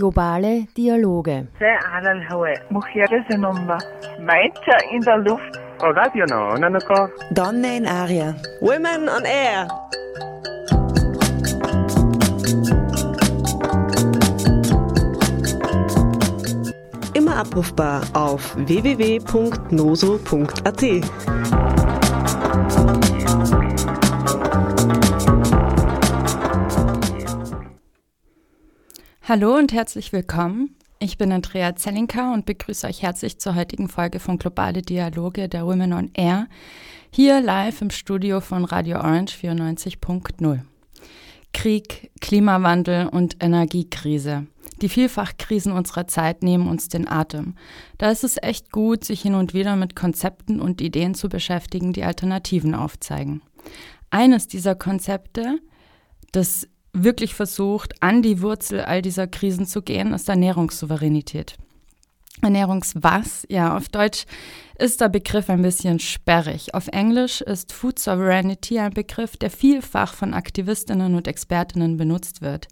Globale Dialoge. Meinte in der Luft. Donne in Aria. Women on Air. Immer abrufbar auf www.noso.at. Hallo und herzlich willkommen. Ich bin Andrea Zellinka und begrüße euch herzlich zur heutigen Folge von Globale Dialoge der Women on Air, hier live im Studio von Radio Orange 94.0. Krieg, Klimawandel und Energiekrise. Die Vielfachkrisen unserer Zeit nehmen uns den Atem. Da ist es echt gut, sich hin und wieder mit Konzepten und Ideen zu beschäftigen, die Alternativen aufzeigen. Eines dieser Konzepte, das wirklich versucht, an die Wurzel all dieser Krisen zu gehen, ist Ernährungssouveränität. Ernährungswas? Ja, auf Deutsch ist der Begriff ein bisschen sperrig. Auf Englisch ist Food Sovereignty ein Begriff, der vielfach von Aktivistinnen und Expertinnen benutzt wird.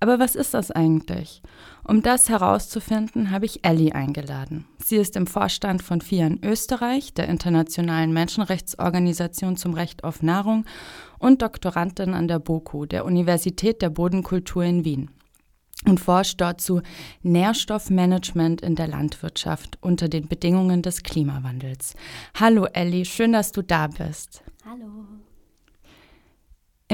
Aber was ist das eigentlich? Um das herauszufinden, habe ich Ellie eingeladen. Sie ist im Vorstand von FIA in Österreich, der internationalen Menschenrechtsorganisation zum Recht auf Nahrung, und Doktorandin an der BOKU, der Universität der Bodenkultur in Wien und forscht dort zu Nährstoffmanagement in der Landwirtschaft unter den Bedingungen des Klimawandels. Hallo Ellie, schön, dass du da bist. Hallo.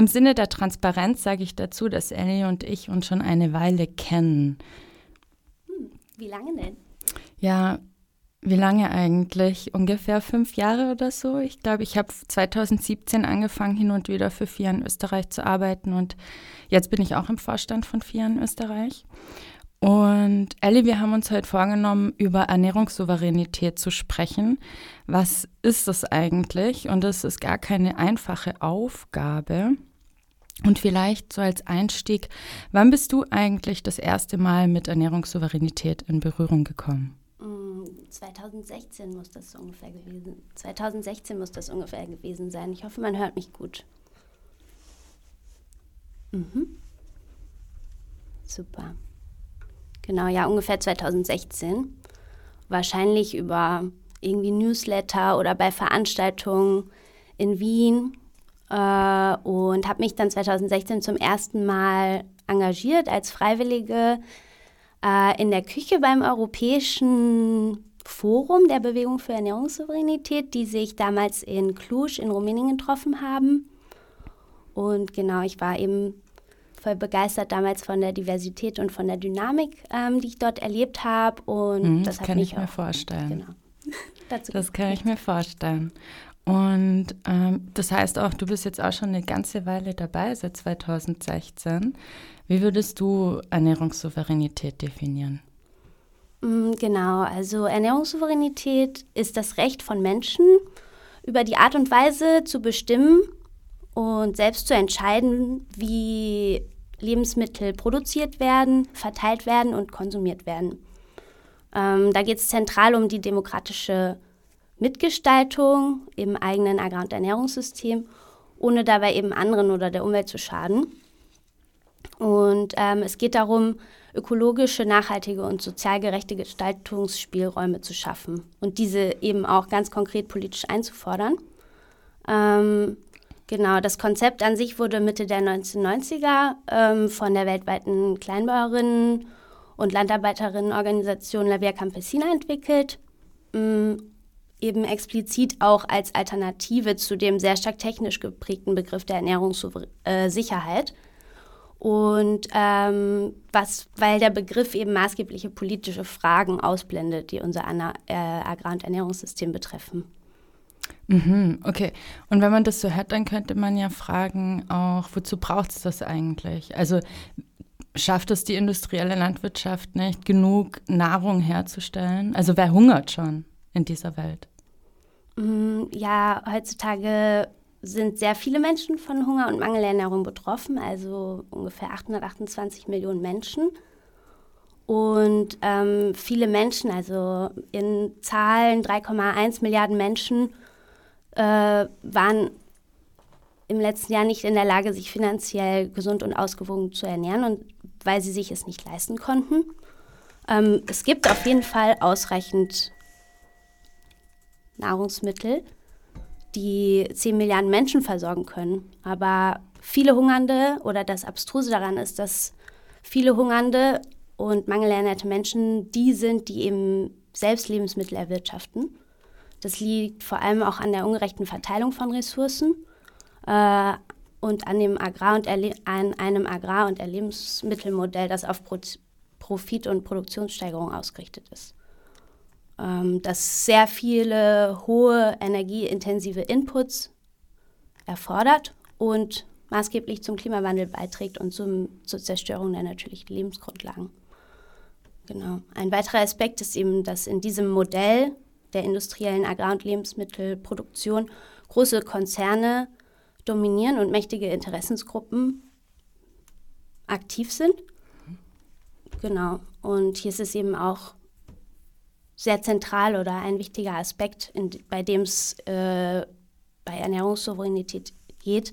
Im Sinne der Transparenz sage ich dazu, dass Ellie und ich uns schon eine Weile kennen. Wie lange denn? Ja, wie lange eigentlich? Ungefähr fünf Jahre oder so. Ich glaube, ich habe 2017 angefangen, hin und wieder für FIA in Österreich zu arbeiten und jetzt bin ich auch im Vorstand von FIA in Österreich. Und Ellie, wir haben uns heute vorgenommen, über Ernährungssouveränität zu sprechen. Was ist das eigentlich? Und das ist gar keine einfache Aufgabe. Und vielleicht so als Einstieg, wann bist du eigentlich das erste Mal mit Ernährungssouveränität in Berührung gekommen? 2016 mm, muss das ungefähr gewesen. 2016 muss das ungefähr gewesen sein. Ich hoffe, man hört mich gut. Mhm. Super. Genau, ja, ungefähr 2016. Wahrscheinlich über irgendwie Newsletter oder bei Veranstaltungen in Wien äh, und habe mich dann 2016 zum ersten Mal engagiert als Freiwillige äh, in der Küche beim Europäischen Forum der Bewegung für Ernährungssouveränität, die sich damals in Cluj in Rumänien getroffen haben. Und genau, ich war eben voll begeistert damals von der Diversität und von der Dynamik, ähm, die ich dort erlebt habe. Und mhm, das, das kann ich mir vorstellen. Genau. Das kann ich mir vorstellen. Und ähm, das heißt auch, du bist jetzt auch schon eine ganze Weile dabei, seit 2016. Wie würdest du Ernährungssouveränität definieren? Mm, genau, also Ernährungssouveränität ist das Recht von Menschen, über die Art und Weise zu bestimmen und selbst zu entscheiden, wie Lebensmittel produziert werden, verteilt werden und konsumiert werden. Ähm, da geht es zentral um die demokratische Mitgestaltung im eigenen Agrar- und Ernährungssystem, ohne dabei eben anderen oder der Umwelt zu schaden. Und ähm, es geht darum, ökologische, nachhaltige und sozial gerechte Gestaltungsspielräume zu schaffen und diese eben auch ganz konkret politisch einzufordern. Ähm, Genau, das Konzept an sich wurde Mitte der 1990er ähm, von der weltweiten Kleinbäuerinnen- und Landarbeiterinnen-Organisation La Via Campesina entwickelt, ähm, eben explizit auch als Alternative zu dem sehr stark technisch geprägten Begriff der Ernährungssicherheit. Äh, und ähm, was, weil der Begriff eben maßgebliche politische Fragen ausblendet, die unser äh, Agrar- und Ernährungssystem betreffen. Mhm, okay. Und wenn man das so hört, dann könnte man ja fragen auch, wozu braucht es das eigentlich? Also schafft es die industrielle Landwirtschaft nicht, genug Nahrung herzustellen? Also wer hungert schon in dieser Welt? Mm, ja, heutzutage sind sehr viele Menschen von Hunger und Mangelernährung betroffen, also ungefähr 828 Millionen Menschen. Und ähm, viele Menschen, also in Zahlen 3,1 Milliarden Menschen, äh, waren im letzten Jahr nicht in der Lage, sich finanziell gesund und ausgewogen zu ernähren. Und weil sie sich es nicht leisten konnten. Ähm, es gibt auf jeden Fall ausreichend Nahrungsmittel, die 10 Milliarden Menschen versorgen können. Aber viele Hungernde oder das Abstruse daran ist, dass viele Hungernde und mangelernährte Menschen die sind, die eben selbst Lebensmittel erwirtschaften. Das liegt vor allem auch an der ungerechten Verteilung von Ressourcen äh, und an, dem Agrar und an einem Agrar- und Lebensmittelmodell, das auf Pro Profit- und Produktionssteigerung ausgerichtet ist. Ähm, das sehr viele hohe energieintensive Inputs erfordert und maßgeblich zum Klimawandel beiträgt und zum, zur Zerstörung der natürlichen Lebensgrundlagen. Genau. Ein weiterer Aspekt ist eben, dass in diesem Modell der industriellen Agrar- und Lebensmittelproduktion große Konzerne dominieren und mächtige Interessensgruppen aktiv sind. Genau. Und hier ist es eben auch sehr zentral oder ein wichtiger Aspekt, in, bei dem es äh, bei Ernährungssouveränität geht,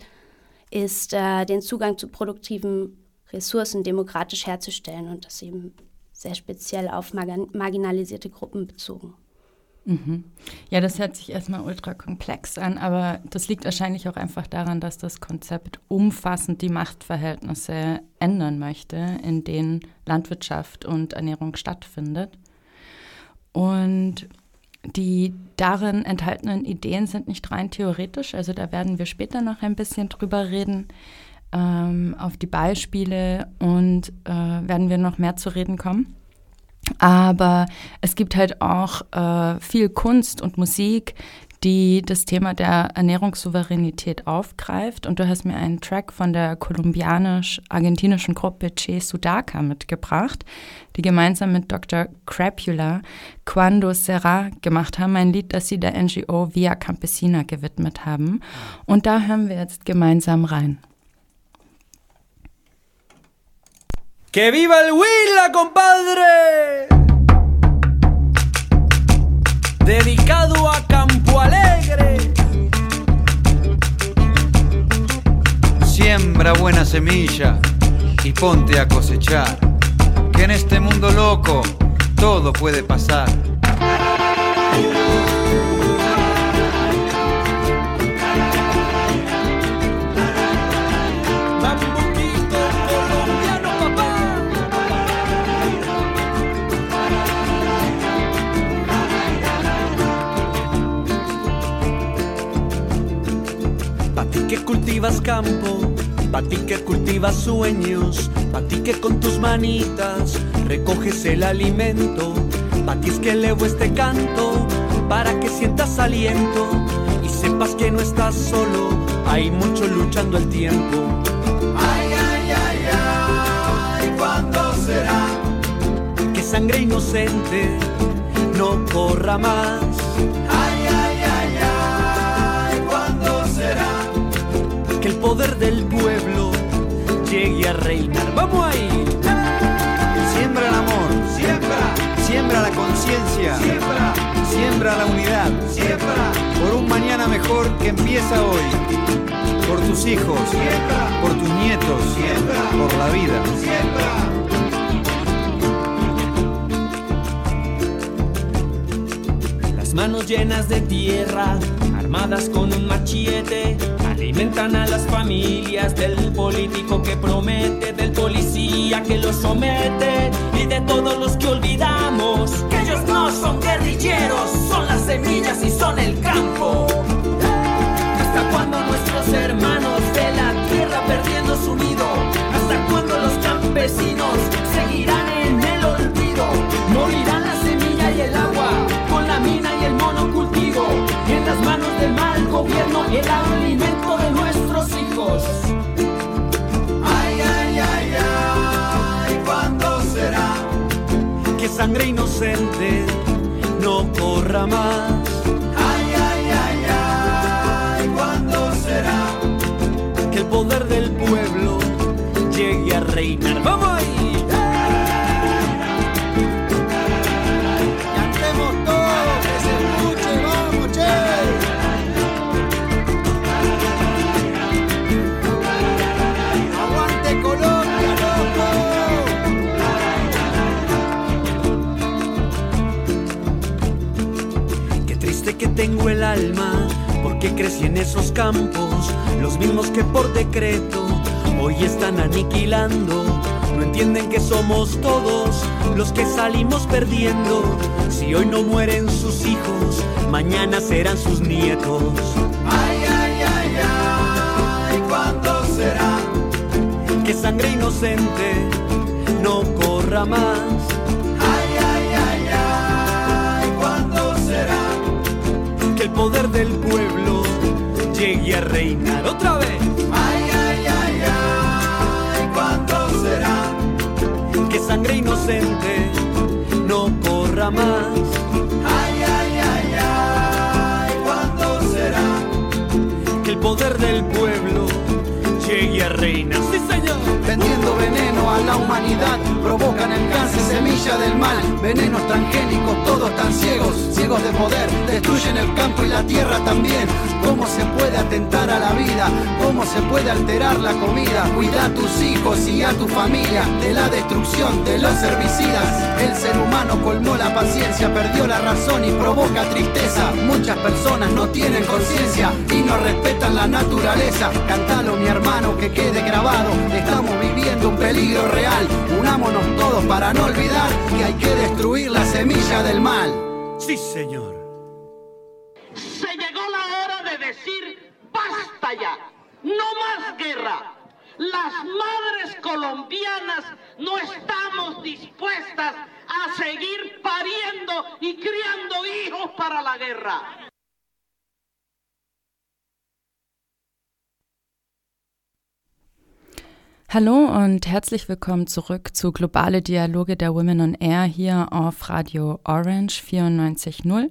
ist, äh, den Zugang zu produktiven Ressourcen demokratisch herzustellen und das eben sehr speziell auf marginalisierte Gruppen bezogen. Mhm. Ja, das hört sich erstmal ultra komplex an, aber das liegt wahrscheinlich auch einfach daran, dass das Konzept umfassend die Machtverhältnisse ändern möchte, in denen Landwirtschaft und Ernährung stattfindet. Und die darin enthaltenen Ideen sind nicht rein theoretisch, also da werden wir später noch ein bisschen drüber reden, ähm, auf die Beispiele und äh, werden wir noch mehr zu reden kommen. Aber es gibt halt auch äh, viel Kunst und Musik, die das Thema der Ernährungssouveränität aufgreift. Und du hast mir einen Track von der kolumbianisch-argentinischen Gruppe Che Sudaca mitgebracht, die gemeinsam mit Dr. Crapula Cuando Será gemacht haben, ein Lied, das sie der NGO Via Campesina gewidmet haben. Und da hören wir jetzt gemeinsam rein. ¡Que viva el Huila, compadre! Dedicado a Campo Alegre. Siembra buena semilla y ponte a cosechar. Que en este mundo loco todo puede pasar. Cultivas campo, pa' ti que cultivas sueños, pa' ti que con tus manitas recoges el alimento, pa' ti es que elevo este canto, para que sientas aliento y sepas que no estás solo, hay mucho luchando el tiempo. Ay, ay, ay, ay, ¿cuándo será? Que sangre inocente no corra más poder del pueblo llegue a reinar. ¡Vamos ahí! Siembra el amor, siembra, siembra la conciencia, siembra, siembra la unidad, siembra por un mañana mejor que empieza hoy. Por tus hijos, siembra, por tus nietos, siembra, por la vida. Siembra. Las manos llenas de tierra, armadas con un machete Alimentan a las familias del político que promete, del policía que los somete y de todos los que olvidamos que ellos no son guerrilleros, son las semillas y son el campo. ¿Hasta cuando nuestros hermanos de la tierra perdiendo su nido? ¿Hasta cuando los campesinos seguirán en el olvido? Morirán la semilla y el agua con la mina y el monocultivo en las manos del mal gobierno el alimento de nuestros hijos. Ay, ay, ay, ay, ¿cuándo será que sangre inocente no corra más? Ay, ay, ay, ay, ¿cuándo será que el poder del pueblo llegue a reinar? ¡Vamos ahí! Si en esos campos, los mismos que por decreto hoy están aniquilando, no entienden que somos todos los que salimos perdiendo. Si hoy no mueren sus hijos, mañana serán sus nietos. Ay, ay, ay, ay, ¿cuándo será que sangre inocente no corra más? Poder del pueblo llegue a reinar otra vez? Ay, ay, ay, ay, ¿cuándo será que sangre inocente no corra más? Ay, ay, ay, ay, ¿cuándo será que el poder del pueblo llegue a señor. vendiendo veneno a la humanidad, provocan el cáncer, semilla del mal, venenos transgénicos, todos tan ciegos, ciegos de poder, destruyen el campo y la tierra también. ¿Cómo se puede atentar a la vida? ¿Cómo se puede alterar la comida? Cuida a tus hijos y a tu familia de la destrucción de los herbicidas. El ser humano colmó la paciencia, perdió la razón y provoca tristeza. Muchas personas no tienen conciencia y no respetan la naturaleza. Cántalo, mi hermano, que quede grabado. Estamos viviendo un peligro real. Unámonos todos para no olvidar que hay que destruir la semilla del mal. Sí, señor. Se llegó la hora de decir basta ya, no más guerra. Las madres colombianas no estamos dispuestas a seguir pariendo y criando hijos para la guerra. Hallo und herzlich willkommen zurück zu Globale Dialoge der Women on Air hier auf Radio Orange 94.0.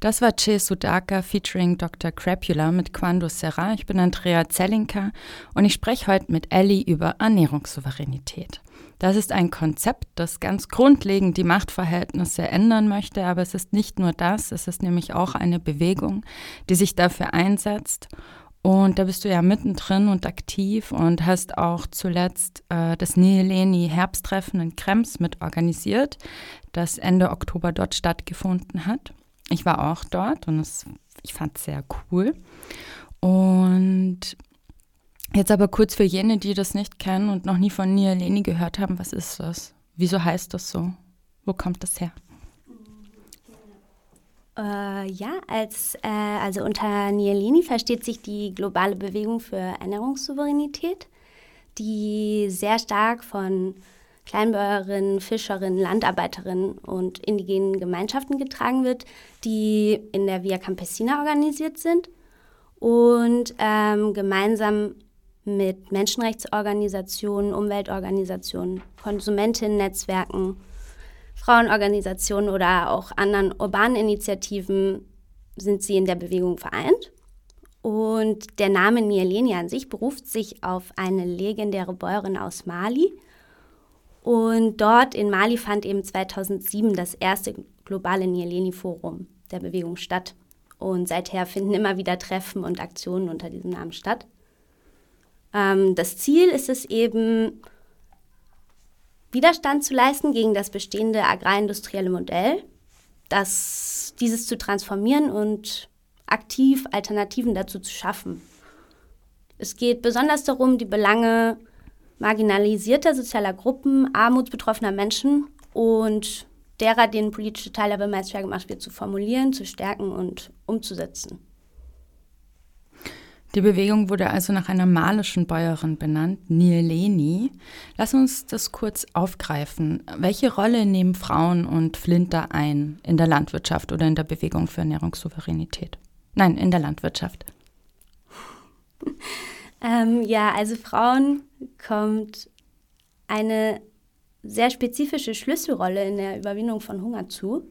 Das war Che Sudaka featuring Dr. Crapula mit Quando Serra. Ich bin Andrea Zellinka und ich spreche heute mit Ellie über Ernährungssouveränität. Das ist ein Konzept, das ganz grundlegend die Machtverhältnisse ändern möchte, aber es ist nicht nur das, es ist nämlich auch eine Bewegung, die sich dafür einsetzt und da bist du ja mittendrin und aktiv und hast auch zuletzt äh, das Nileni Herbsttreffen in Krems mit organisiert, das Ende Oktober dort stattgefunden hat. Ich war auch dort und es, ich fand es sehr cool. Und jetzt aber kurz für jene, die das nicht kennen und noch nie von Nileni gehört haben, was ist das? Wieso heißt das so? Wo kommt das her? Äh, ja, als, äh, also unter Nielini versteht sich die globale Bewegung für Ernährungssouveränität, die sehr stark von Kleinbäuerinnen, Fischerinnen, Landarbeiterinnen und indigenen Gemeinschaften getragen wird, die in der Via Campesina organisiert sind und ähm, gemeinsam mit Menschenrechtsorganisationen, Umweltorganisationen, Konsumentinnen-Netzwerken, Frauenorganisationen oder auch anderen urbanen Initiativen sind sie in der Bewegung vereint. Und der Name Nieleni an sich beruft sich auf eine legendäre Bäuerin aus Mali. Und dort in Mali fand eben 2007 das erste globale Nieleni-Forum der Bewegung statt. Und seither finden immer wieder Treffen und Aktionen unter diesem Namen statt. Ähm, das Ziel ist es eben, Widerstand zu leisten gegen das bestehende agrarindustrielle Modell, das, dieses zu transformieren und aktiv Alternativen dazu zu schaffen. Es geht besonders darum, die Belange marginalisierter sozialer Gruppen, armutsbetroffener Menschen und derer, denen politische Teilhabe meist schwer gemacht wird, zu formulieren, zu stärken und umzusetzen. Die Bewegung wurde also nach einer malischen Bäuerin benannt, Nieleni. Lass uns das kurz aufgreifen. Welche Rolle nehmen Frauen und Flinter ein in der Landwirtschaft oder in der Bewegung für Ernährungssouveränität? Nein, in der Landwirtschaft. ähm, ja, also Frauen kommt eine sehr spezifische Schlüsselrolle in der Überwindung von Hunger zu.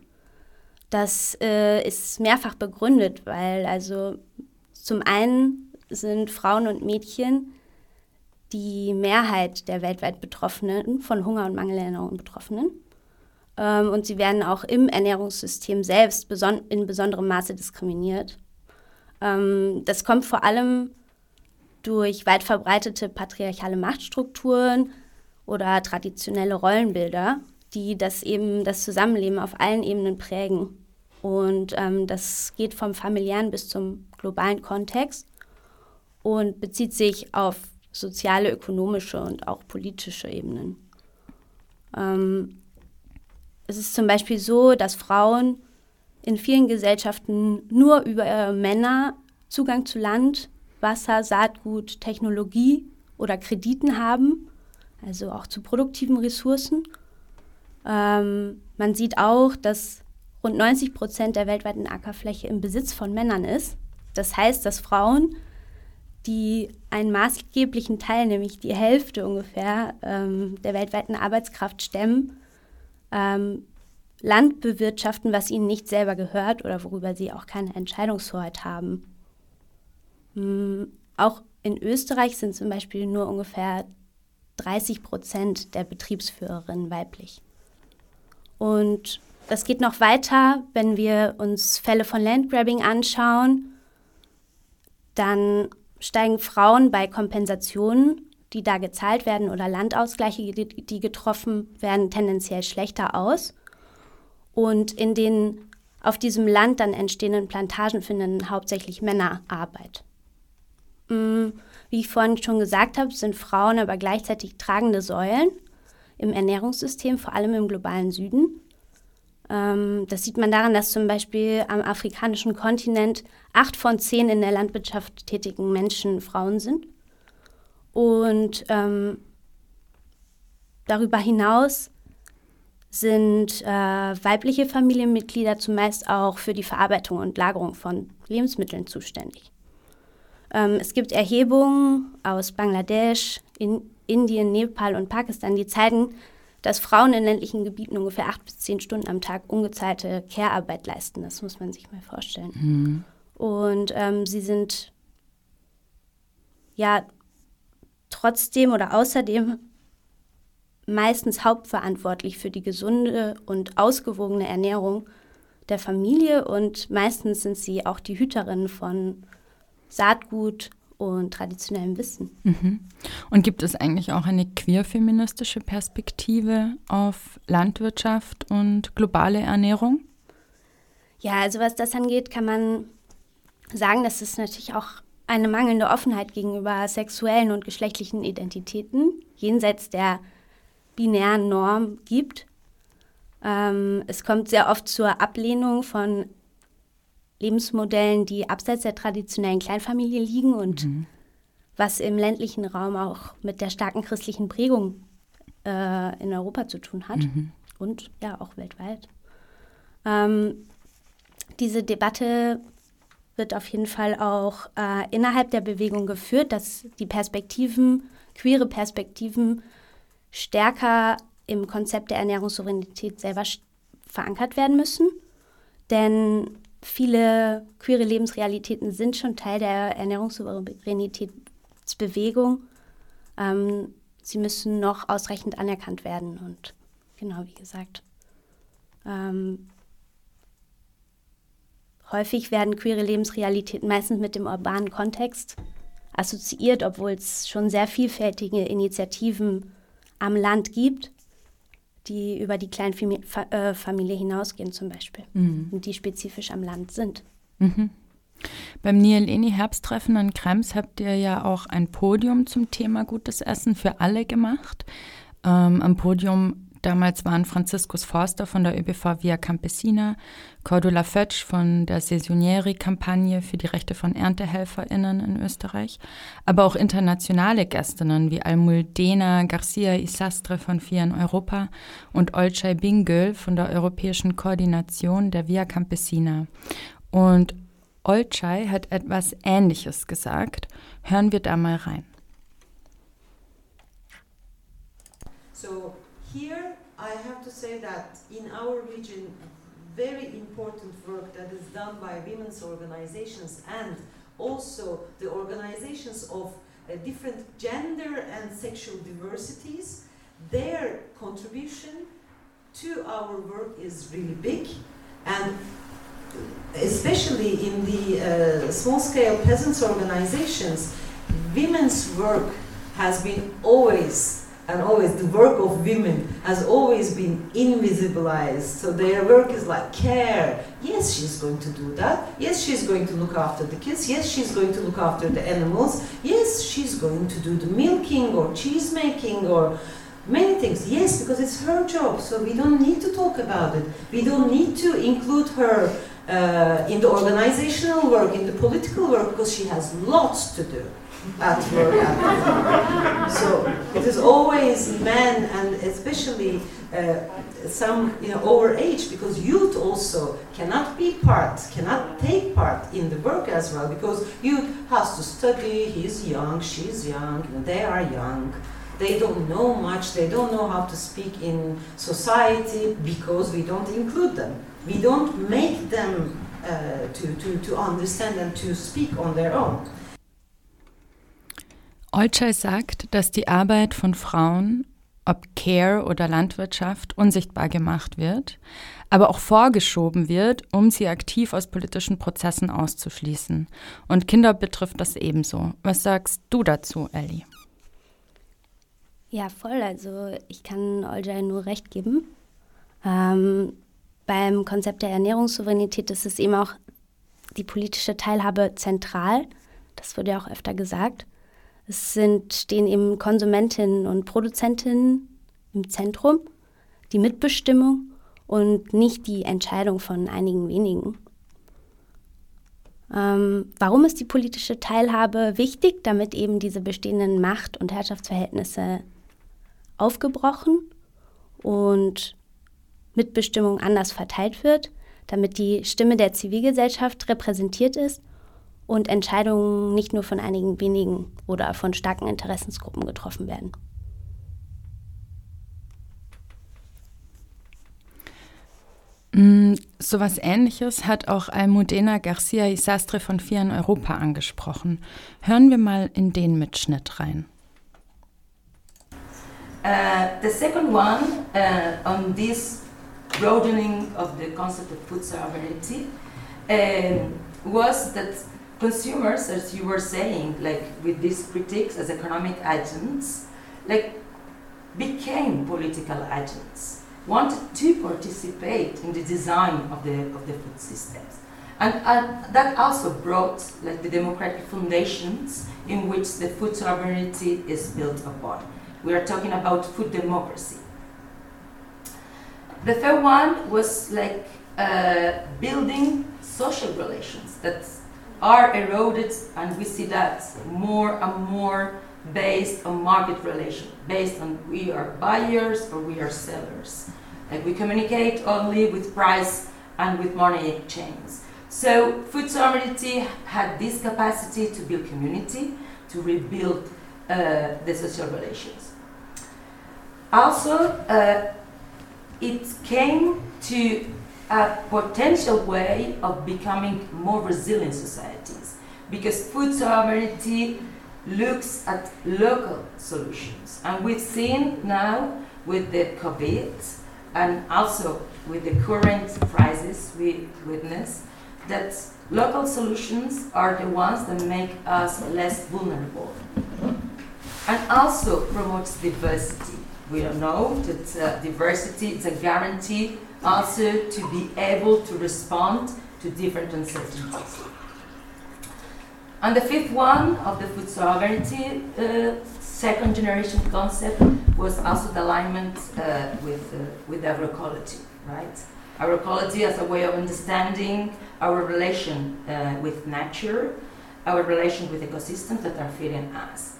Das äh, ist mehrfach begründet, weil also zum einen sind Frauen und Mädchen die Mehrheit der weltweit Betroffenen, von Hunger und Mangelernährung Betroffenen. Ähm, und sie werden auch im Ernährungssystem selbst beson in besonderem Maße diskriminiert. Ähm, das kommt vor allem durch weit verbreitete patriarchale Machtstrukturen oder traditionelle Rollenbilder, die das eben das Zusammenleben auf allen Ebenen prägen. Und ähm, das geht vom familiären bis zum globalen Kontext und bezieht sich auf soziale, ökonomische und auch politische Ebenen. Ähm, es ist zum Beispiel so, dass Frauen in vielen Gesellschaften nur über äh, Männer Zugang zu Land, Wasser, Saatgut, Technologie oder Krediten haben, also auch zu produktiven Ressourcen. Ähm, man sieht auch, dass rund 90 Prozent der weltweiten Ackerfläche im Besitz von Männern ist. Das heißt, dass Frauen, die einen maßgeblichen Teil, nämlich die Hälfte ungefähr ähm, der weltweiten Arbeitskraft stemmen, ähm, Land bewirtschaften, was ihnen nicht selber gehört oder worüber sie auch keine Entscheidungshoheit haben. Mhm. Auch in Österreich sind zum Beispiel nur ungefähr 30 Prozent der Betriebsführerinnen weiblich. Und das geht noch weiter, wenn wir uns Fälle von Landgrabbing anschauen, dann steigen Frauen bei Kompensationen, die da gezahlt werden oder Landausgleiche, die getroffen werden, tendenziell schlechter aus. Und in den auf diesem Land dann entstehenden Plantagen finden hauptsächlich Männer Arbeit. Mm, wie ich vorhin schon gesagt habe, sind Frauen aber gleichzeitig tragende Säulen im Ernährungssystem, vor allem im globalen Süden. Ähm, das sieht man daran, dass zum Beispiel am afrikanischen Kontinent acht von zehn in der Landwirtschaft tätigen Menschen Frauen sind. Und ähm, darüber hinaus sind äh, weibliche Familienmitglieder zumeist auch für die Verarbeitung und Lagerung von Lebensmitteln zuständig. Ähm, es gibt Erhebungen aus Bangladesch, in Indien, Nepal und Pakistan, die zeigen, dass Frauen in ländlichen Gebieten ungefähr acht bis zehn Stunden am Tag ungezahlte Care-Arbeit leisten. Das muss man sich mal vorstellen. Mhm. Und ähm, sie sind ja trotzdem oder außerdem meistens hauptverantwortlich für die gesunde und ausgewogene Ernährung der Familie und meistens sind sie auch die Hüterinnen von Saatgut und traditionellem Wissen. Mhm. Und gibt es eigentlich auch eine queer-feministische Perspektive auf Landwirtschaft und globale Ernährung? Ja, also was das angeht, kann man sagen, dass es natürlich auch eine mangelnde Offenheit gegenüber sexuellen und geschlechtlichen Identitäten jenseits der binären Norm gibt. Ähm, es kommt sehr oft zur Ablehnung von Lebensmodellen, die abseits der traditionellen Kleinfamilie liegen und mhm. was im ländlichen Raum auch mit der starken christlichen Prägung äh, in Europa zu tun hat mhm. und ja auch weltweit. Ähm, diese Debatte wird auf jeden Fall auch äh, innerhalb der Bewegung geführt, dass die Perspektiven, queere Perspektiven, stärker im Konzept der Ernährungssouveränität selber verankert werden müssen. Denn viele queere Lebensrealitäten sind schon Teil der Ernährungssouveränitätsbewegung. Ähm, sie müssen noch ausreichend anerkannt werden und genau wie gesagt. Ähm, häufig werden queere Lebensrealitäten meistens mit dem urbanen Kontext assoziiert, obwohl es schon sehr vielfältige Initiativen am Land gibt die über die Kleinfamilie äh, hinausgehen zum Beispiel mhm. und die spezifisch am Land sind. Mhm. Beim Nieleni Herbsttreffen in Krems habt ihr ja auch ein Podium zum Thema gutes Essen für alle gemacht. Ähm, am Podium Damals waren Franziskus Forster von der ÖBV Via Campesina, Cordula Fötsch von der Saisonieri-Kampagne für die Rechte von ErntehelferInnen in Österreich, aber auch internationale Gästinnen wie Almuldena Garcia Isastre von FIA in Europa und Olcay Bingöl von der Europäischen Koordination der Via Campesina. Und Olcay hat etwas Ähnliches gesagt. Hören wir da mal rein. So here I have to say that in our region, very important work that is done by women's organizations and also the organizations of uh, different gender and sexual diversities, their contribution to our work is really big. And especially in the uh, small-scale peasants organizations, women's work has been always and always the work of women has always been invisibilized. So their work is like care. Yes, she's going to do that. Yes, she's going to look after the kids. Yes, she's going to look after the animals. Yes, she's going to do the milking or cheese making or many things. Yes, because it's her job. So we don't need to talk about it. We don't need to include her uh, in the organizational work, in the political work, because she has lots to do at work. so it is always men and especially uh, some you know over age because youth also cannot be part cannot take part in the work as well because youth has to study he's young she's young they are young. They don't know much they don't know how to speak in society because we don't include them. We don't make them uh, to, to, to understand and to speak on their own Olcay sagt, dass die Arbeit von Frauen, ob Care oder Landwirtschaft, unsichtbar gemacht wird, aber auch vorgeschoben wird, um sie aktiv aus politischen Prozessen auszuschließen. Und Kinder betrifft das ebenso. Was sagst du dazu, Ellie? Ja, voll. Also ich kann Olcay nur recht geben. Ähm, beim Konzept der Ernährungssouveränität ist es eben auch die politische Teilhabe zentral. Das wurde ja auch öfter gesagt. Es sind, stehen eben Konsumentinnen und Produzentinnen im Zentrum, die Mitbestimmung und nicht die Entscheidung von einigen wenigen. Ähm, warum ist die politische Teilhabe wichtig? Damit eben diese bestehenden Macht- und Herrschaftsverhältnisse aufgebrochen und Mitbestimmung anders verteilt wird, damit die Stimme der Zivilgesellschaft repräsentiert ist und Entscheidungen nicht nur von einigen wenigen oder von starken Interessensgruppen getroffen werden. Mm, so was Ähnliches hat auch Almudena Garcia Isastre von Vier in Europa angesprochen. Hören wir mal in den Mitschnitt rein. Uh, the second one uh, on this broadening of the concept of food sovereignty um, was that consumers, as you were saying, like with these critiques as economic agents, like became political agents, wanted to participate in the design of the, of the food systems. And, and that also brought like the democratic foundations in which the food sovereignty is built upon. We are talking about food democracy. The third one was like uh, building social relations that are eroded, and we see that more and more based on market relation, based on we are buyers or we are sellers. Like we communicate only with price and with money exchange. So food sovereignty had this capacity to build community, to rebuild uh, the social relations. Also, uh, it came to a potential way of becoming more resilient societies because food sovereignty looks at local solutions. And we've seen now with the COVID and also with the current crisis we witness that local solutions are the ones that make us less vulnerable and also promotes diversity. We know that uh, diversity is a guarantee also to be able to respond to different uncertainties. And the fifth one of the food sovereignty uh, second generation concept was also the alignment uh, with, uh, with agroecology, right? Agroecology as a way of understanding our relation uh, with nature, our relation with ecosystems that are feeding us,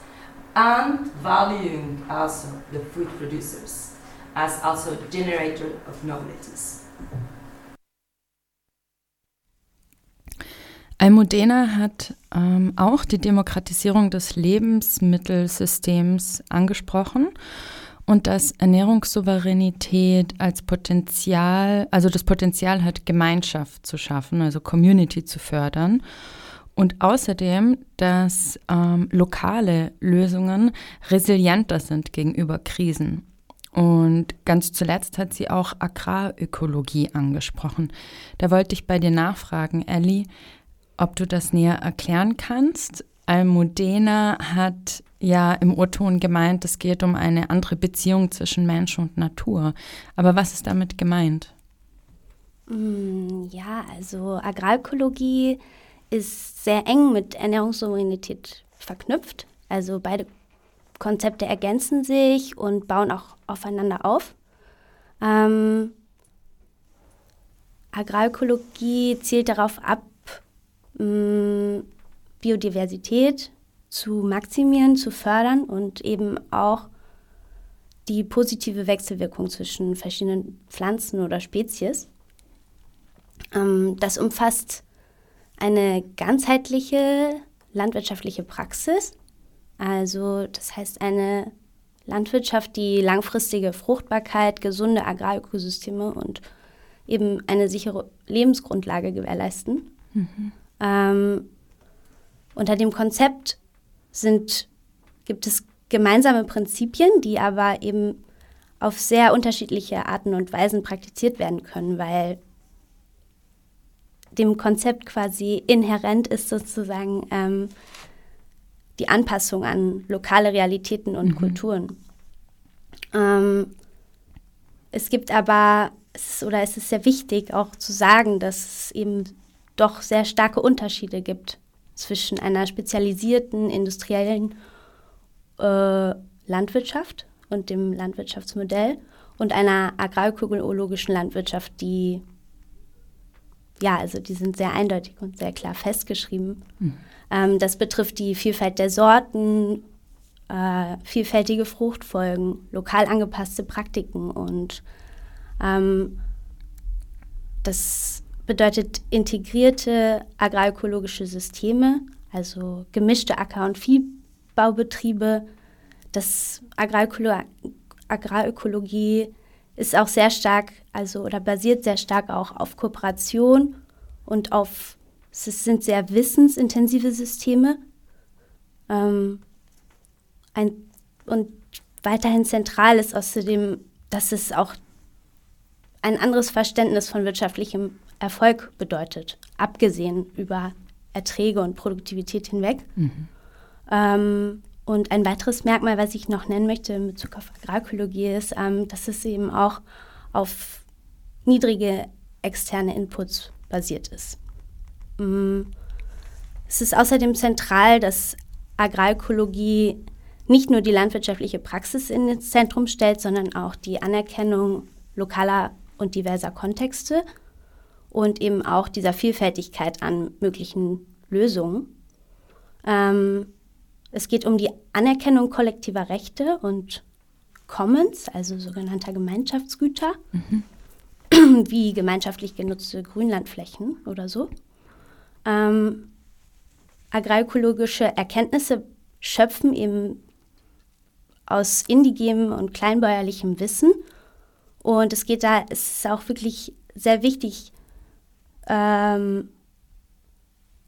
and valuing also the food producers as also generator of knowledges. Almudena hat ähm, auch die Demokratisierung des Lebensmittelsystems angesprochen und dass Ernährungssouveränität als Potenzial, also das Potenzial hat, Gemeinschaft zu schaffen, also Community zu fördern. Und außerdem, dass ähm, lokale Lösungen resilienter sind gegenüber Krisen. Und ganz zuletzt hat sie auch Agrarökologie angesprochen. Da wollte ich bei dir nachfragen, Ellie, ob du das näher erklären kannst Almudena hat ja im Urton gemeint, es geht um eine andere Beziehung zwischen Mensch und Natur. Aber was ist damit gemeint? Mm, ja, also Agrarökologie ist sehr eng mit Ernährungssouveränität verknüpft. Also beide Konzepte ergänzen sich und bauen auch aufeinander auf. Ähm, Agrarökologie zielt darauf ab, mh, mm, Biodiversität zu maximieren, zu fördern und eben auch die positive Wechselwirkung zwischen verschiedenen Pflanzen oder Spezies. Ähm, das umfasst eine ganzheitliche landwirtschaftliche Praxis, also das heißt eine Landwirtschaft, die langfristige Fruchtbarkeit, gesunde Agrarökosysteme und eben eine sichere Lebensgrundlage gewährleisten. Mhm. Ähm, unter dem Konzept sind, gibt es gemeinsame Prinzipien, die aber eben auf sehr unterschiedliche Arten und Weisen praktiziert werden können, weil dem Konzept quasi inhärent ist sozusagen ähm, die Anpassung an lokale Realitäten und mhm. Kulturen. Ähm, es gibt aber, es ist, oder es ist sehr wichtig auch zu sagen, dass es eben doch sehr starke Unterschiede gibt zwischen einer spezialisierten industriellen äh, Landwirtschaft und dem Landwirtschaftsmodell und einer agrarökologischen Landwirtschaft, die ja, also die sind sehr eindeutig und sehr klar festgeschrieben. Mhm. Ähm, das betrifft die Vielfalt der Sorten, äh, vielfältige Fruchtfolgen, lokal angepasste Praktiken und ähm, das bedeutet integrierte agrarökologische Systeme, also gemischte Acker- und Viehbaubetriebe. Das Agrarökolo Agrarökologie ist auch sehr stark, also oder basiert sehr stark auch auf Kooperation und auf, es sind sehr wissensintensive Systeme. Ähm, ein, und weiterhin zentral ist außerdem, dass es auch ein anderes Verständnis von wirtschaftlichem Erfolg bedeutet, abgesehen über Erträge und Produktivität hinweg. Mhm. Ähm, und ein weiteres Merkmal, was ich noch nennen möchte in Bezug auf Agrarökologie, ist, ähm, dass es eben auch auf niedrige externe Inputs basiert ist. Mm. Es ist außerdem zentral, dass Agrarökologie nicht nur die landwirtschaftliche Praxis ins Zentrum stellt, sondern auch die Anerkennung lokaler und diverser Kontexte und eben auch dieser Vielfältigkeit an möglichen Lösungen. Ähm, es geht um die Anerkennung kollektiver Rechte und Commons, also sogenannter Gemeinschaftsgüter, mhm. wie gemeinschaftlich genutzte Grünlandflächen oder so. Ähm, agrarökologische Erkenntnisse schöpfen eben aus indigenem und kleinbäuerlichem Wissen. Und es geht da, es ist auch wirklich sehr wichtig, ähm,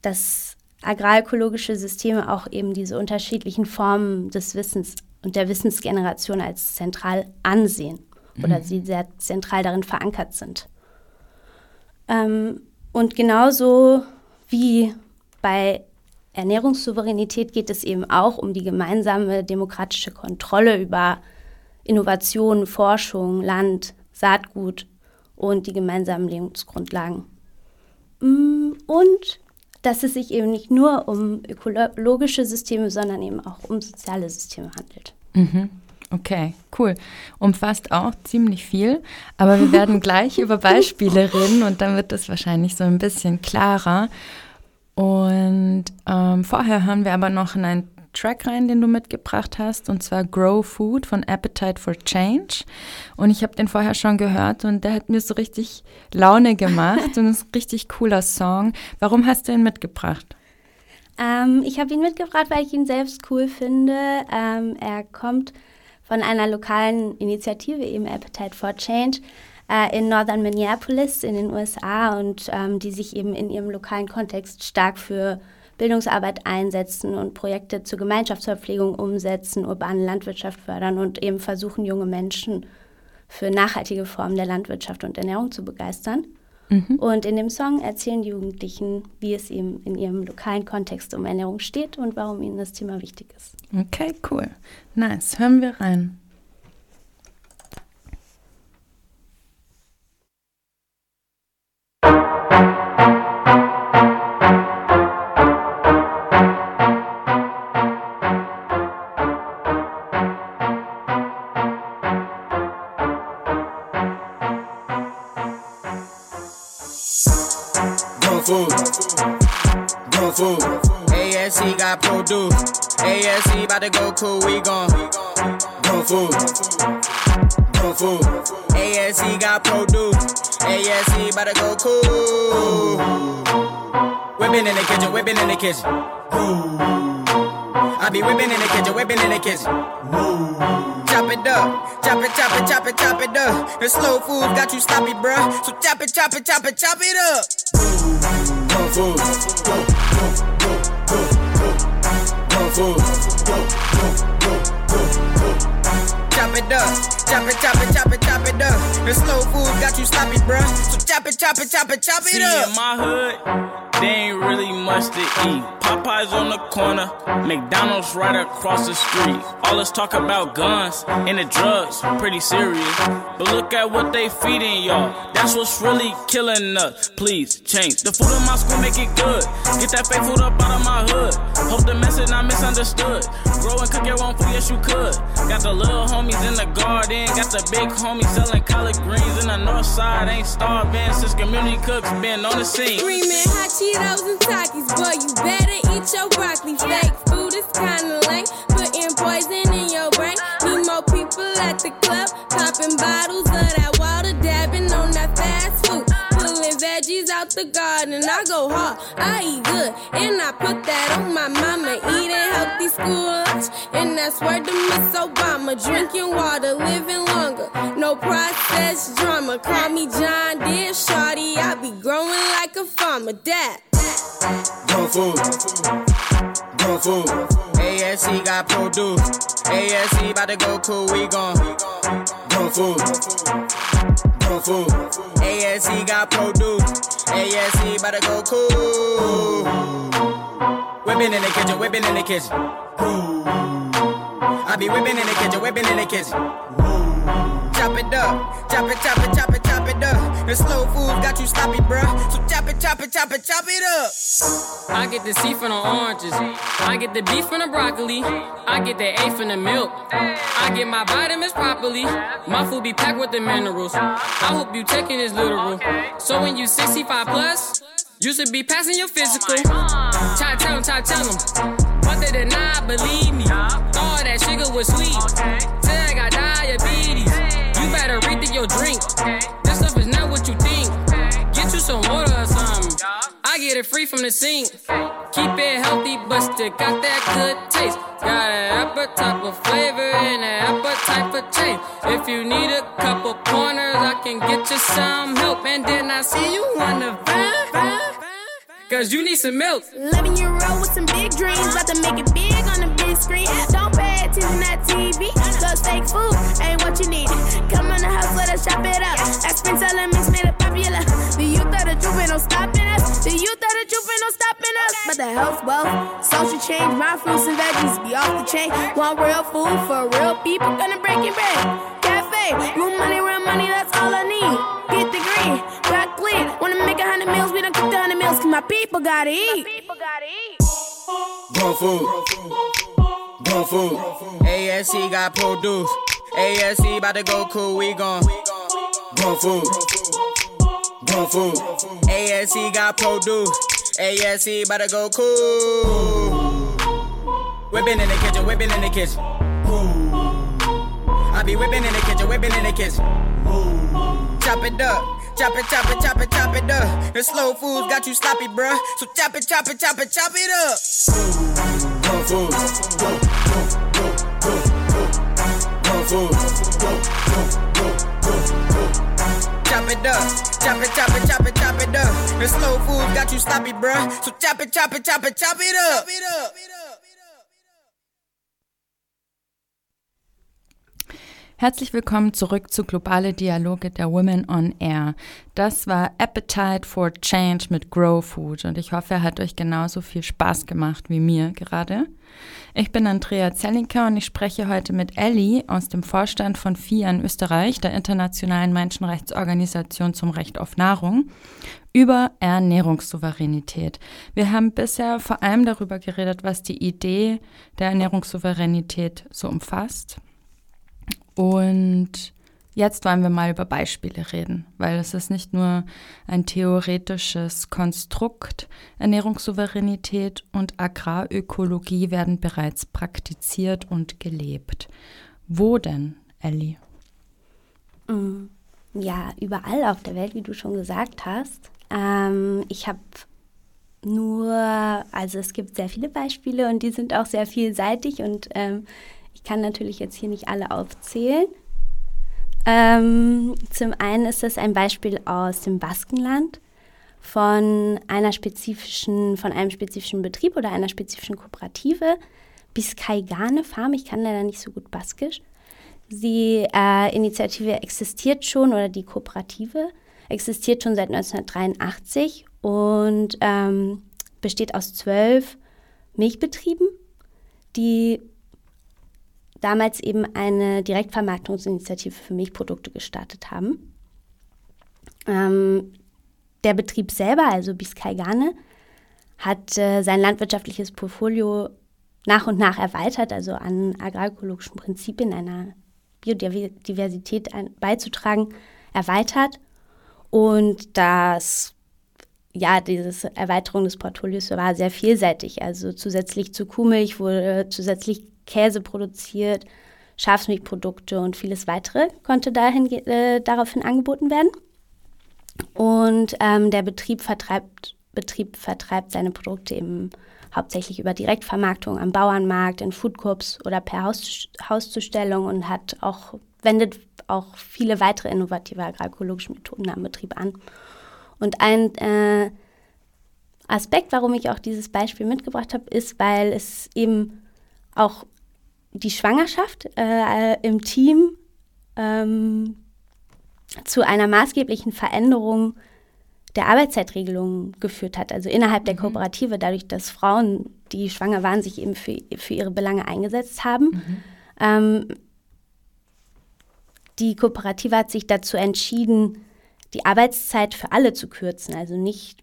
dass agrarökologische Systeme auch eben diese unterschiedlichen Formen des Wissens und der Wissensgeneration als zentral ansehen oder mhm. sie sehr zentral darin verankert sind. Ähm, und genauso wie bei Ernährungssouveränität geht es eben auch um die gemeinsame demokratische Kontrolle über Innovation, Forschung, Land, Saatgut und die gemeinsamen Lebensgrundlagen. Mm, und dass es sich eben nicht nur um ökologische Systeme, sondern eben auch um soziale Systeme handelt. Mhm. Okay, cool. Umfasst auch ziemlich viel, aber wir werden gleich über Beispiele reden und dann wird das wahrscheinlich so ein bisschen klarer. Und ähm, vorher hören wir aber noch in ein Track rein, den du mitgebracht hast, und zwar Grow Food von Appetite for Change. Und ich habe den vorher schon gehört und der hat mir so richtig Laune gemacht und ist ein richtig cooler Song. Warum hast du ihn mitgebracht? Ähm, ich habe ihn mitgebracht, weil ich ihn selbst cool finde. Ähm, er kommt von einer lokalen Initiative, eben Appetite for Change, äh, in Northern Minneapolis in den USA und ähm, die sich eben in ihrem lokalen Kontext stark für Bildungsarbeit einsetzen und Projekte zur Gemeinschaftsverpflegung umsetzen, urbane Landwirtschaft fördern und eben versuchen, junge Menschen für nachhaltige Formen der Landwirtschaft und Ernährung zu begeistern. Mhm. Und in dem Song erzählen die Jugendlichen, wie es ihm in ihrem lokalen Kontext um Ernährung steht und warum ihnen das Thema wichtig ist. Okay, cool. Nice. Hören wir rein. ASC about to go cool, we gon' grown food. Grown food. ASC got produced. ASC about to go cool. Whipping in the kitchen, whipping in the kitchen. I be whipping in the kitchen, whipping in the kitchen. Chop it up, chop it, chop it, chop it, chop it up. The slow food got you sloppy, bruh. So chop it, chop it, chop it, chop it up. Whoa. Go. Chop it up, chop it, chop it, chop it, chop it up. The slow food got you sloppy, bruh. So chop it, chop it, chop it, chop it See, up. in my hood, they ain't really much to eat. Popeyes on the corner, McDonald's right across the street. All this talk about guns and the drugs, pretty serious. But look at what they feeding y'all. That's what's really killing us. Please change the food in my school, make it good. Get that fake food up out of my hood. Hope the message not misunderstood. Grow and cook your own food, yes you could. Got the little in the garden, got the big homies selling collard greens in the north side. Ain't starving since community cooks been on the scene. Screaming hot Cheetos and Takis, boy, you better eat your broccoli. Fake food is kinda lame, putting poison in your brain. Need more people at the club, popping bottles of that water, dabbing on that fast food. Veggies out the garden, I go hard, I eat good, and I put that on my mama. Eating healthy school lunch, that's where the Miss Obama. Drinking water, living longer, no processed drama. Call me John Deere, shawty, I be growing like a farmer. Dad. Grown food. Grown food. ASC got produced. ASC about to go cool, we gon' grown food. Grown food. ASC got produced. ASC about to go cool. Whipping in the kitchen, whipping in the kitchen. I be whipping in the kitchen, whipping in the kitchen. Chop it up, chop it, chop it, chop it, chop it up. The slow food got you sloppy, bruh. So chop it, chop it, chop it, chop it up. I get the C from the oranges. I get the B from the broccoli. I get the A from the milk. I get my vitamins properly. My food be packed with the minerals. I hope you taking this literal. So when you 65 plus, you should be passing your physical. Try tell them, try tell. But they did not believe me. That sugar was sweet. Till I got diabetes. You better rethink your drink. This stuff is not what you think. Get you some water or something. I get it free from the sink. Keep it healthy, but still got that good taste. Got an appetite for flavor and an appetite for change. If you need a couple pointers, I can get you some help. And then I see you on the van. Cause you need some milk. 11 year old with some big dreams, about to make it big on the big screen. Don't pay attention to TV, cause fake food ain't what you need. Come on the house, let us chop it up. That's been Aspirin elements made it popular. The youth of the truth ain't no stopping us. The youth of the truth ain't no stopping us. But the health, wealth, social change, my fruits and veggies be off the chain. Want real food for real people, gonna break it bread. Cafe, real money, real money, that's all I need. Get the green, got clean. Wanna make a hundred meals, we don't cook the hundred meals, cause my people gotta eat. Grown food. Grown food. ASC got produced. ASC about to go cool, we gon' grown food. Grown food. ASC got produced. ASC about to go cool. Whipping in the kitchen, whipping in the kitchen. I be whipping in the kitchen, whipping in the kitchen. Chop it up. Chop it, chop it, chop it, chop it up. The slow foods got you sloppy, bruh. So chop it, chop it, chop it, chop it up. Food. Food. Chop it up, chop it, chop it, chop it, chop it up. The slow foods got you sloppy, bruh. So chop it, chop it, chop it, chop it up. Chop it up. Herzlich willkommen zurück zu Globale Dialoge der Women on Air. Das war Appetite for Change mit Grow Food und ich hoffe, er hat euch genauso viel Spaß gemacht wie mir gerade. Ich bin Andrea Zellinker und ich spreche heute mit Ellie aus dem Vorstand von FIA in Österreich, der internationalen Menschenrechtsorganisation zum Recht auf Nahrung, über Ernährungssouveränität. Wir haben bisher vor allem darüber geredet, was die Idee der Ernährungssouveränität so umfasst und jetzt wollen wir mal über Beispiele reden, weil es ist nicht nur ein theoretisches Konstrukt. Ernährungssouveränität und Agrarökologie werden bereits praktiziert und gelebt. Wo denn, Ellie? Mm, ja, überall auf der Welt, wie du schon gesagt hast. Ähm, ich habe nur, also es gibt sehr viele Beispiele und die sind auch sehr vielseitig und ähm, ich kann natürlich jetzt hier nicht alle aufzählen. Ähm, zum einen ist das ein Beispiel aus dem Baskenland von einer spezifischen, von einem spezifischen Betrieb oder einer spezifischen Kooperative, Biskaigane Farm. Ich kann leider nicht so gut Baskisch. Die äh, Initiative existiert schon oder die Kooperative existiert schon seit 1983 und ähm, besteht aus zwölf Milchbetrieben, die damals eben eine Direktvermarktungsinitiative für Milchprodukte gestartet haben. Ähm, der Betrieb selber, also Biskaigane, hat äh, sein landwirtschaftliches Portfolio nach und nach erweitert, also an agroökologischen Prinzipien einer Biodiversität beizutragen, erweitert. Und das, ja, diese Erweiterung des Portfolios war sehr vielseitig. Also zusätzlich zu Kuhmilch wurde zusätzlich Käse produziert, Schafsmilchprodukte und vieles weitere konnte dahin, äh, daraufhin angeboten werden. Und ähm, der Betrieb vertreibt, Betrieb vertreibt seine Produkte eben hauptsächlich über Direktvermarktung am Bauernmarkt, in Foodcorps oder per Haus, Hauszustellung und hat auch, wendet auch viele weitere innovative agroökologische Methoden am Betrieb an. Und ein äh, Aspekt, warum ich auch dieses Beispiel mitgebracht habe, ist, weil es eben auch die Schwangerschaft äh, im Team ähm, zu einer maßgeblichen Veränderung der Arbeitszeitregelung geführt hat. Also innerhalb der mhm. Kooperative, dadurch, dass Frauen, die schwanger waren, sich eben für, für ihre Belange eingesetzt haben. Mhm. Ähm, die Kooperative hat sich dazu entschieden, die Arbeitszeit für alle zu kürzen. Also nicht,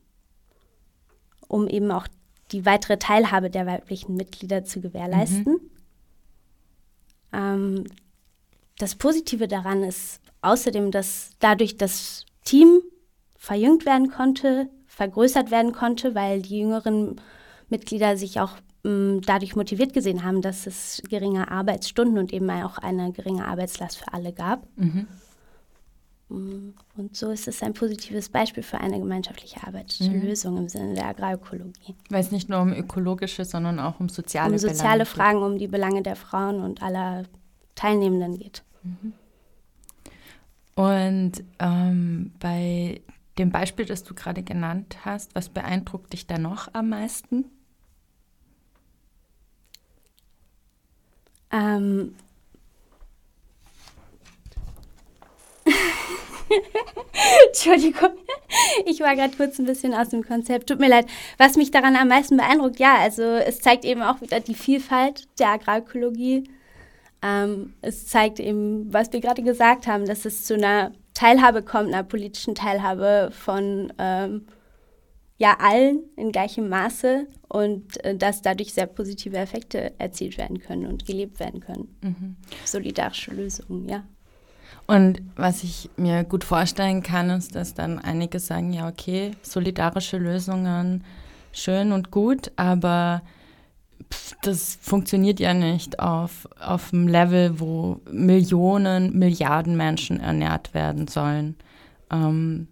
um eben auch die weitere Teilhabe der weiblichen Mitglieder zu gewährleisten. Mhm. Ähm, das Positive daran ist außerdem, dass dadurch das Team verjüngt werden konnte, vergrößert werden konnte, weil die jüngeren Mitglieder sich auch ähm, dadurch motiviert gesehen haben, dass es geringe Arbeitsstunden und eben auch eine geringe Arbeitslast für alle gab. Mhm. Mm, und so ist es ein positives Beispiel für eine gemeinschaftliche Arbeitslösung mhm. im Sinne der Agrarökologie. Weil es nicht nur um ökologische, sondern auch um soziale Um soziale Belange Fragen, geht. um die Belange der Frauen und aller Teilnehmenden geht. Mhm. Und ähm, bei dem Beispiel, das du gerade genannt hast, was beeindruckt dich da noch am meisten? Ähm, Entschuldigung, ich war gerade kurz ein bisschen aus dem Konzept. Tut mir leid. Was mich daran am meisten beeindruckt, ja, also es zeigt eben auch wieder die Vielfalt der Agrarökologie. Ähm, es zeigt eben, was wir gerade gesagt haben, dass es zu einer Teilhabe kommt, einer politischen Teilhabe von ähm, ja allen in gleichem Maße und äh, dass dadurch sehr positive Effekte erzielt werden können und gelebt werden können. Mhm. Solidarische Lösungen, ja. Und was ich mir gut vorstellen kann, ist, dass dann einige sagen, ja, okay, solidarische Lösungen, schön und gut, aber pff, das funktioniert ja nicht auf, auf einem Level, wo Millionen, Milliarden Menschen ernährt werden sollen. Ähm,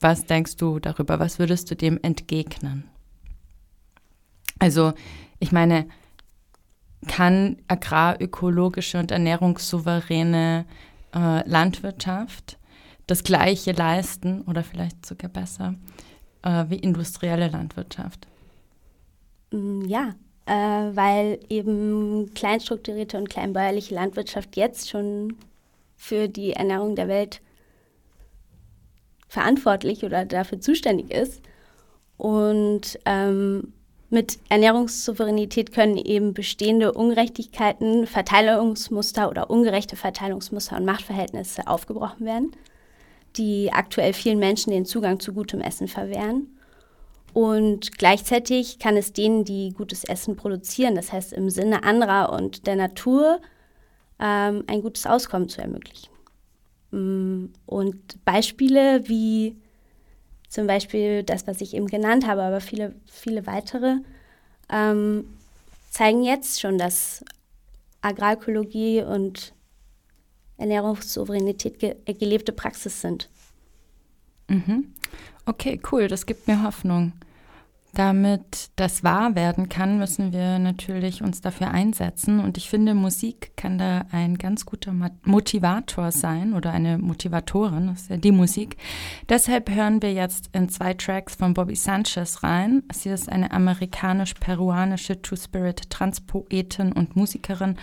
was denkst du darüber? Was würdest du dem entgegnen? Also, ich meine, kann agrarökologische und ernährungssouveräne äh, Landwirtschaft das Gleiche leisten oder vielleicht sogar besser äh, wie industrielle Landwirtschaft? Mm, ja, äh, weil eben kleinstrukturierte und kleinbäuerliche Landwirtschaft jetzt schon für die Ernährung der Welt verantwortlich oder dafür zuständig ist. Und ähm, mit Ernährungssouveränität können eben bestehende Ungerechtigkeiten, Verteilungsmuster oder ungerechte Verteilungsmuster und Machtverhältnisse aufgebrochen werden, die aktuell vielen Menschen den Zugang zu gutem Essen verwehren. Und gleichzeitig kann es denen, die gutes Essen produzieren, das heißt im Sinne anderer und der Natur, ähm, ein gutes Auskommen zu ermöglichen. Mm, und Beispiele wie zum Beispiel das, was ich eben genannt habe, aber viele, viele weitere, ähm, zeigen jetzt schon, dass Agrarökologie und Ernährungssouveränität ge gelebte Praxis sind. Mhm. Okay, cool, das gibt mir Hoffnung. Damit das wahr werden kann, müssen wir natürlich uns dafür einsetzen. Und ich finde, Musik kann da ein ganz guter Motivator sein oder eine Motivatorin, das ist ja die Musik. Deshalb hören wir jetzt in zwei Tracks von Bobby Sanchez rein. Sie ist eine amerikanisch-peruanische Two-Spirit-Transpoetin und Musikerin.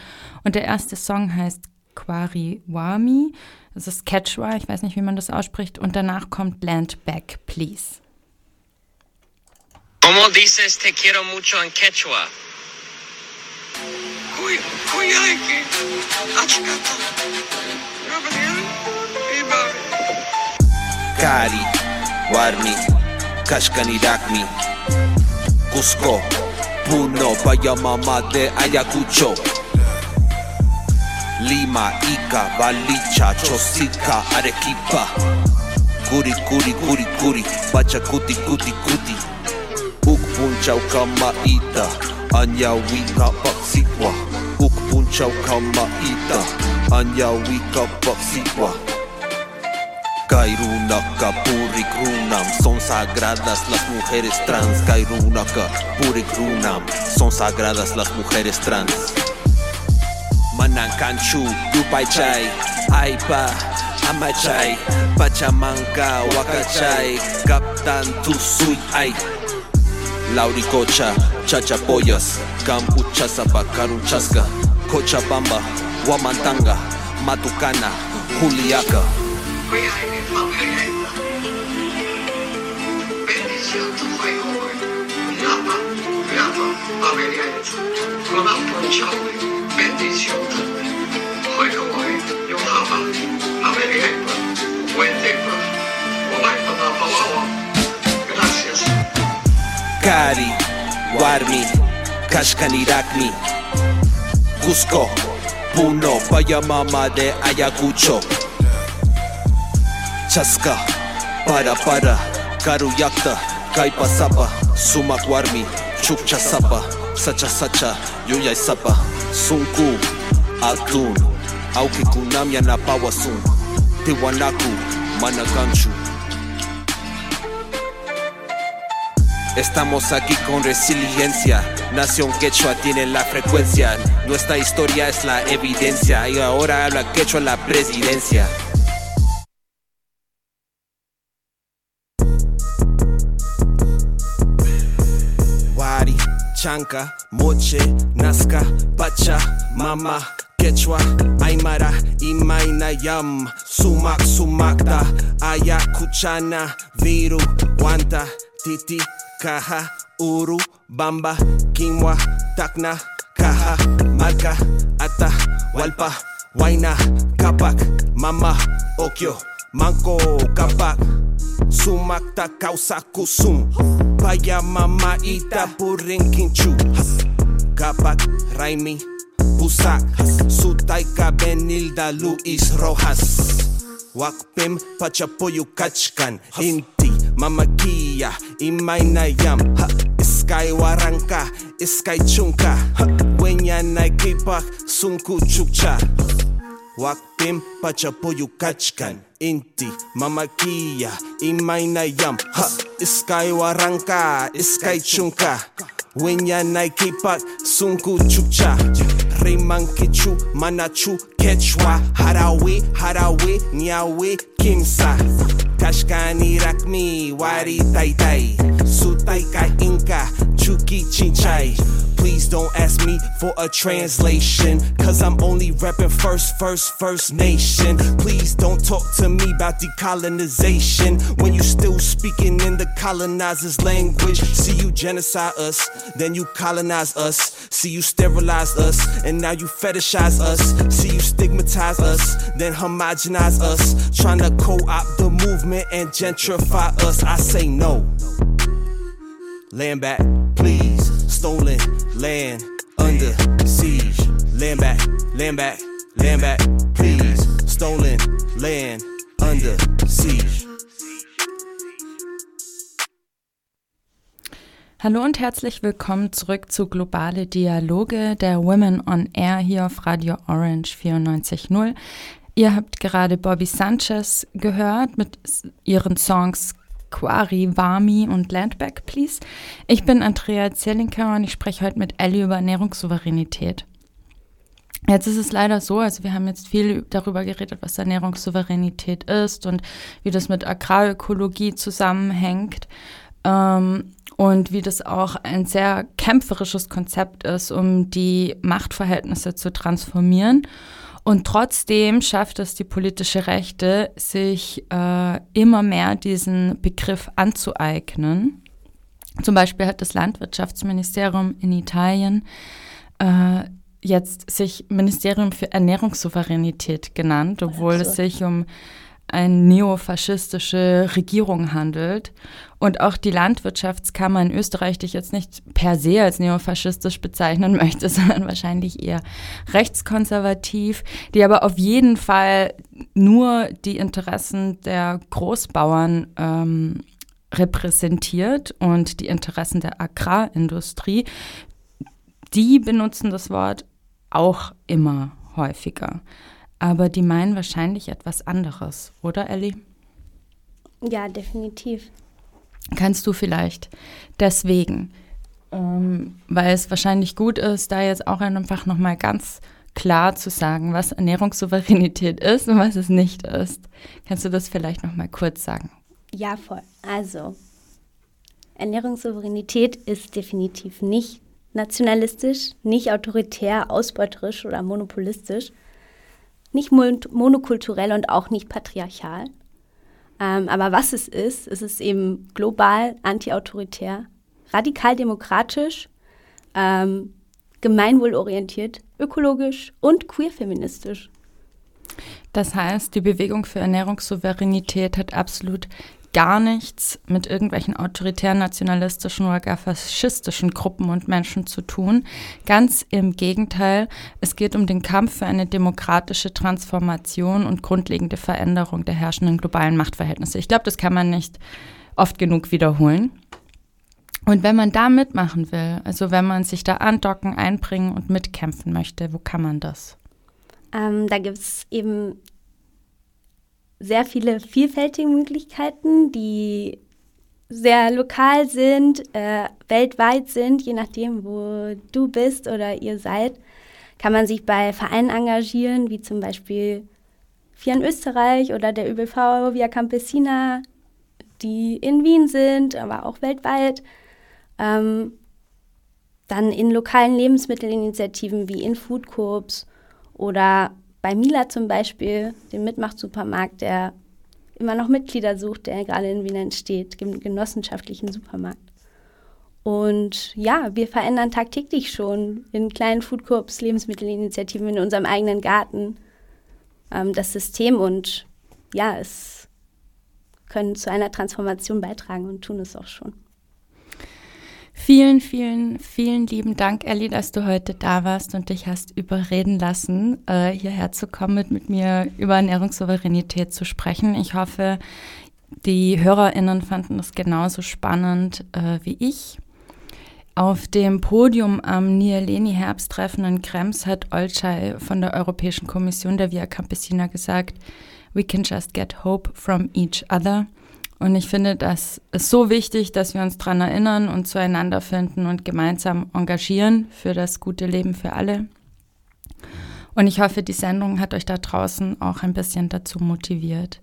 Und der erste Song heißt Quari Wami. Das ist Quechua, ich weiß nicht, wie man das ausspricht. Und danach kommt Land Back, Please. ¿Cómo dices te quiero mucho en quechua? Cari, Warmi, Kashkanirakmi, Cusco, Puno, Payamama de Ayacucho, Lima, Ica, Balicha, Chosica, Arequipa, Curi, Curi, Curi, Curi, Pachacuti, Cuti, Cuti. Ukpunchau kamaita Anyawika paksitwa Ukpunchau kamaita Anyawika paksitwa Kairunaka purik runam. Son sagradas las mujeres trans. Kairunaka purik runam. Son sagradas las mujeres trans. Manankanchu Yupaychay Aipa Amachay Pachamanca Wakachay Captan Tusui Ay Lauricocha, Chachapoyas, Campuchasapa, Carunchasca, Cochabamba, Huamantanga, Matucana, Juliaca. Cari, Warmi, Kashkanirakmi, Cusco, Puno, Payamama de Ayacucho, Chaska, Para Para, Karuyakta, Kaipasapa, Sumak Warmi, Chukcha Sapa, Sacha Sacha, Yuyay Sapa, Sunku, Atun, Auki Kunamya Napawasun, Tiwanaku, Managanchu. Estamos aquí con resiliencia. Nación Quechua tiene la frecuencia. Nuestra historia es la evidencia. Y ahora habla Quechua la presidencia. Wari, Chanca, Moche, Nazca, Pacha, Mama. Quechua, Aymara, Imainayam, Sumak, Sumakta, Ayacuchana, Viru, Guanta, Titi, Caja, Uru, Bamba, Quinoa, Tacna, Caja, Marca, Ata, Walpa, Huayna, Capac, Mama, Okio, Manco, Capac, Sumakta, Causa, Kusum, Paya, Mama, Ita, Purinkinchu, Capac, Raimi, Busak, Sutaika, Benilda, Luis Rojas, Wakpim, Pachapoyu, Kachkan, Inti, Mamakia, Imainayam, ha, Iskay Waranka, Iskay Chunka, ha, Wenya Naikipak, Sunku Chukcha, Pachapoyu Kachkan, Inti, mama Mamakia, Imainayam, ha, Iskay Waranka, Iskay Chunka, Wenya Naikipak, Sunku Chukcha, Riman Kichu, Manachu, Quechua, Harawi, Harawi, Nyawi, Kimsa. Kashkani Rakmi, Wari Tai Tai, Sutaika Inka, chuki chinchay. Please don't ask me for a translation, cause I'm only reppin' first, first, first nation. Please don't talk to me about decolonization when you still speaking in the colonizer's language. See you genocide us, then you colonize us. See you sterilize us, and now you fetishize us. See you stigmatize us, then homogenize us. Trying to co opt the movement and gentrify us. I say no. Land back, please. Stolen land under siege. Land back, land back, land back, please. Stolen land under siege. Hallo und herzlich willkommen zurück zu Globale Dialoge der Women on Air hier auf Radio Orange 94.0. Ihr habt gerade Bobby Sanchez gehört mit ihren Songs Quari, Wami und Landback, Please. Ich bin Andrea Zellinker und ich spreche heute mit Ellie über Ernährungssouveränität. Jetzt ist es leider so, also wir haben jetzt viel darüber geredet, was Ernährungssouveränität ist und wie das mit Agrarökologie zusammenhängt. Ähm, und wie das auch ein sehr kämpferisches Konzept ist, um die Machtverhältnisse zu transformieren. Und trotzdem schafft es die politische Rechte, sich äh, immer mehr diesen Begriff anzueignen. Zum Beispiel hat das Landwirtschaftsministerium in Italien äh, jetzt sich Ministerium für Ernährungssouveränität genannt, obwohl also. es sich um eine neofaschistische Regierung handelt. Und auch die Landwirtschaftskammer in Österreich, die ich jetzt nicht per se als neofaschistisch bezeichnen möchte, sondern wahrscheinlich eher rechtskonservativ, die aber auf jeden Fall nur die Interessen der Großbauern ähm, repräsentiert und die Interessen der Agrarindustrie, die benutzen das Wort auch immer häufiger. Aber die meinen wahrscheinlich etwas anderes, oder Ellie? Ja, definitiv. Kannst du vielleicht deswegen, ähm, weil es wahrscheinlich gut ist, da jetzt auch einfach nochmal ganz klar zu sagen, was Ernährungssouveränität ist und was es nicht ist. Kannst du das vielleicht nochmal kurz sagen? Ja, voll. Also, Ernährungssouveränität ist definitiv nicht nationalistisch, nicht autoritär, ausbeuterisch oder monopolistisch, nicht monokulturell und auch nicht patriarchal. Ähm, aber was es ist, es ist eben global, antiautoritär, radikal demokratisch, ähm, gemeinwohlorientiert, ökologisch und queerfeministisch. Das heißt, die Bewegung für Ernährungssouveränität hat absolut gar nichts mit irgendwelchen autoritären, nationalistischen oder gar faschistischen Gruppen und Menschen zu tun. Ganz im Gegenteil, es geht um den Kampf für eine demokratische Transformation und grundlegende Veränderung der herrschenden globalen Machtverhältnisse. Ich glaube, das kann man nicht oft genug wiederholen. Und wenn man da mitmachen will, also wenn man sich da andocken, einbringen und mitkämpfen möchte, wo kann man das? Ähm, da gibt es eben sehr viele vielfältige Möglichkeiten, die sehr lokal sind, äh, weltweit sind, je nachdem, wo du bist oder ihr seid, kann man sich bei Vereinen engagieren, wie zum Beispiel Vier in Österreich oder der ÖBV Via Campesina, die in Wien sind, aber auch weltweit. Ähm, dann in lokalen Lebensmittelinitiativen wie in Food Coops oder bei Mila zum Beispiel, dem Mitmacht-Supermarkt, der immer noch Mitglieder sucht, der gerade in Wien entsteht, genossenschaftlichen Supermarkt. Und ja, wir verändern tagtäglich schon in kleinen Foodcorps, Lebensmittelinitiativen in unserem eigenen Garten ähm, das System und ja, es können zu einer Transformation beitragen und tun es auch schon. Vielen, vielen, vielen lieben Dank, Ellie, dass du heute da warst und dich hast überreden lassen, äh, hierher zu kommen, mit, mit mir über Ernährungssouveränität zu sprechen. Ich hoffe, die HörerInnen fanden das genauso spannend äh, wie ich. Auf dem Podium am Nieleni-Herbsttreffen in Krems hat Olcay von der Europäischen Kommission der Via Campesina gesagt, we can just get hope from each other. Und ich finde, das ist so wichtig, dass wir uns daran erinnern und zueinander finden und gemeinsam engagieren für das gute Leben für alle. Und ich hoffe, die Sendung hat euch da draußen auch ein bisschen dazu motiviert.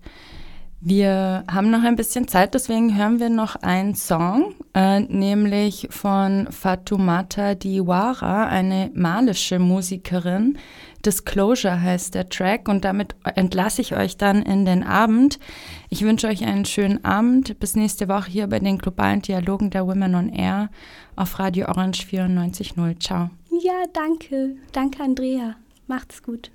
Wir haben noch ein bisschen Zeit, deswegen hören wir noch einen Song, äh, nämlich von Fatoumata Diawara, eine malische Musikerin. Disclosure heißt der Track und damit entlasse ich euch dann in den Abend. Ich wünsche euch einen schönen Abend. Bis nächste Woche hier bei den globalen Dialogen der Women on Air auf Radio Orange 94.0. Ciao. Ja, danke. Danke, Andrea. Macht's gut.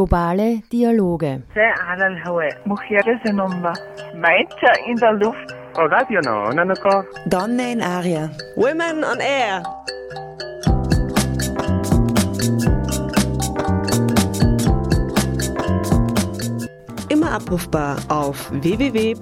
Globale Dialoge. Meiter in der Luft. Donne in Aria. Women on Air. Immer abrufbar auf www.noso.at.